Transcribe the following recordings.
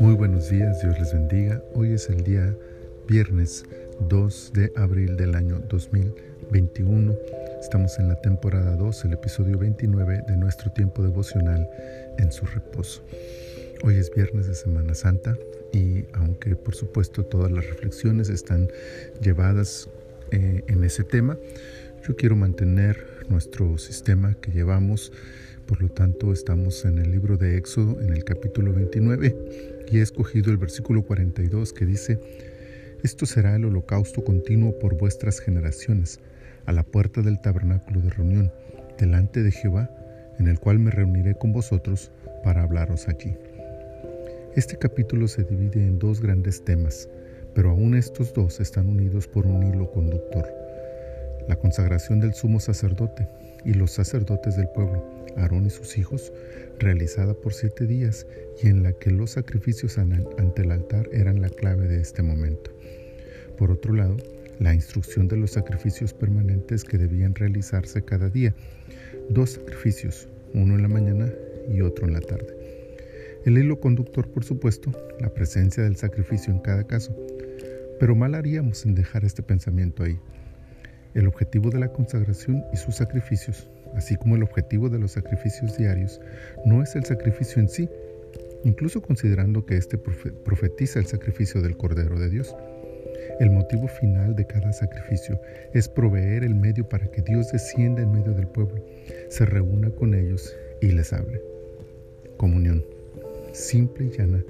Muy buenos días, Dios les bendiga. Hoy es el día viernes 2 de abril del año 2021. Estamos en la temporada 2, el episodio 29 de nuestro tiempo devocional en su reposo. Hoy es viernes de Semana Santa y aunque por supuesto todas las reflexiones están llevadas eh, en ese tema, yo quiero mantener nuestro sistema que llevamos, por lo tanto estamos en el libro de Éxodo en el capítulo 29 y he escogido el versículo 42 que dice, Esto será el holocausto continuo por vuestras generaciones, a la puerta del tabernáculo de reunión, delante de Jehová, en el cual me reuniré con vosotros para hablaros allí. Este capítulo se divide en dos grandes temas, pero aún estos dos están unidos por un hilo conductor. La consagración del sumo sacerdote y los sacerdotes del pueblo, Aarón y sus hijos, realizada por siete días y en la que los sacrificios ante el altar eran la clave de este momento. Por otro lado, la instrucción de los sacrificios permanentes que debían realizarse cada día, dos sacrificios, uno en la mañana y otro en la tarde. El hilo conductor, por supuesto, la presencia del sacrificio en cada caso, pero mal haríamos en dejar este pensamiento ahí. El objetivo de la consagración y sus sacrificios así como el objetivo de los sacrificios diarios, no es el sacrificio en sí, incluso considerando que éste profetiza el sacrificio del Cordero de Dios. El motivo final de cada sacrificio es proveer el medio para que Dios descienda en medio del pueblo, se reúna con ellos y les hable. Comunión, simple y llana,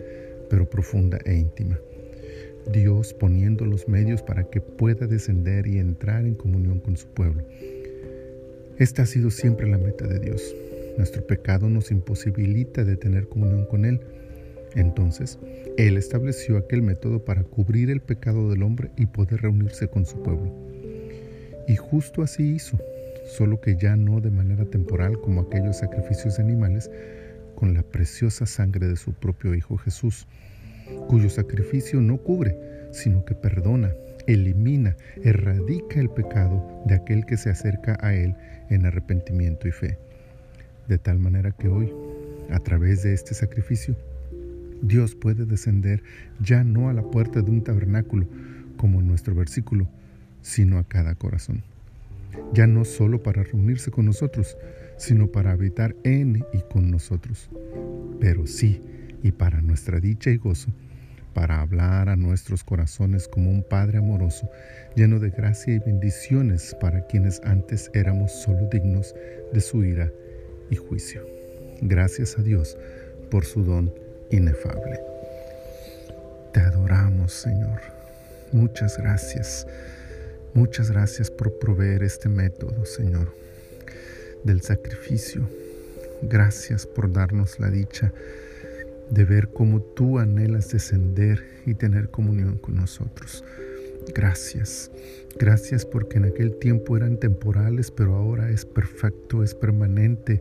pero profunda e íntima. Dios poniendo los medios para que pueda descender y entrar en comunión con su pueblo. Esta ha sido siempre la meta de Dios. Nuestro pecado nos imposibilita de tener comunión con Él. Entonces, Él estableció aquel método para cubrir el pecado del hombre y poder reunirse con su pueblo. Y justo así hizo, solo que ya no de manera temporal como aquellos sacrificios de animales, con la preciosa sangre de su propio Hijo Jesús, cuyo sacrificio no cubre, sino que perdona, elimina, erradica el pecado de aquel que se acerca a Él en arrepentimiento y fe. De tal manera que hoy, a través de este sacrificio, Dios puede descender ya no a la puerta de un tabernáculo, como en nuestro versículo, sino a cada corazón. Ya no solo para reunirse con nosotros, sino para habitar en y con nosotros. Pero sí, y para nuestra dicha y gozo, para hablar a nuestros corazones como un Padre amoroso, lleno de gracia y bendiciones para quienes antes éramos solo dignos de su ira y juicio. Gracias a Dios por su don inefable. Te adoramos, Señor. Muchas gracias. Muchas gracias por proveer este método, Señor, del sacrificio. Gracias por darnos la dicha de ver cómo tú anhelas descender y tener comunión con nosotros. Gracias, gracias porque en aquel tiempo eran temporales, pero ahora es perfecto, es permanente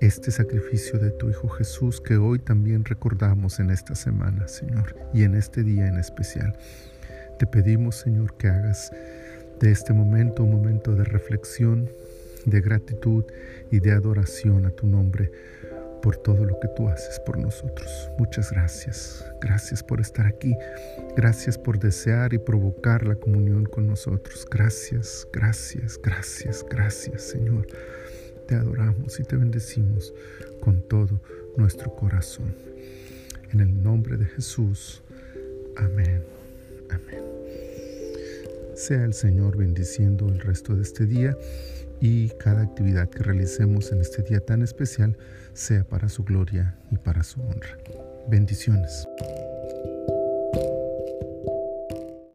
este sacrificio de tu Hijo Jesús que hoy también recordamos en esta semana, Señor, y en este día en especial. Te pedimos, Señor, que hagas de este momento un momento de reflexión, de gratitud y de adoración a tu nombre por todo lo que tú haces por nosotros. Muchas gracias. Gracias por estar aquí. Gracias por desear y provocar la comunión con nosotros. Gracias, gracias, gracias, gracias, Señor. Te adoramos y te bendecimos con todo nuestro corazón. En el nombre de Jesús. Amén. Amén. Sea el Señor bendiciendo el resto de este día y cada actividad que realicemos en este día tan especial sea para su gloria y para su honra. Bendiciones.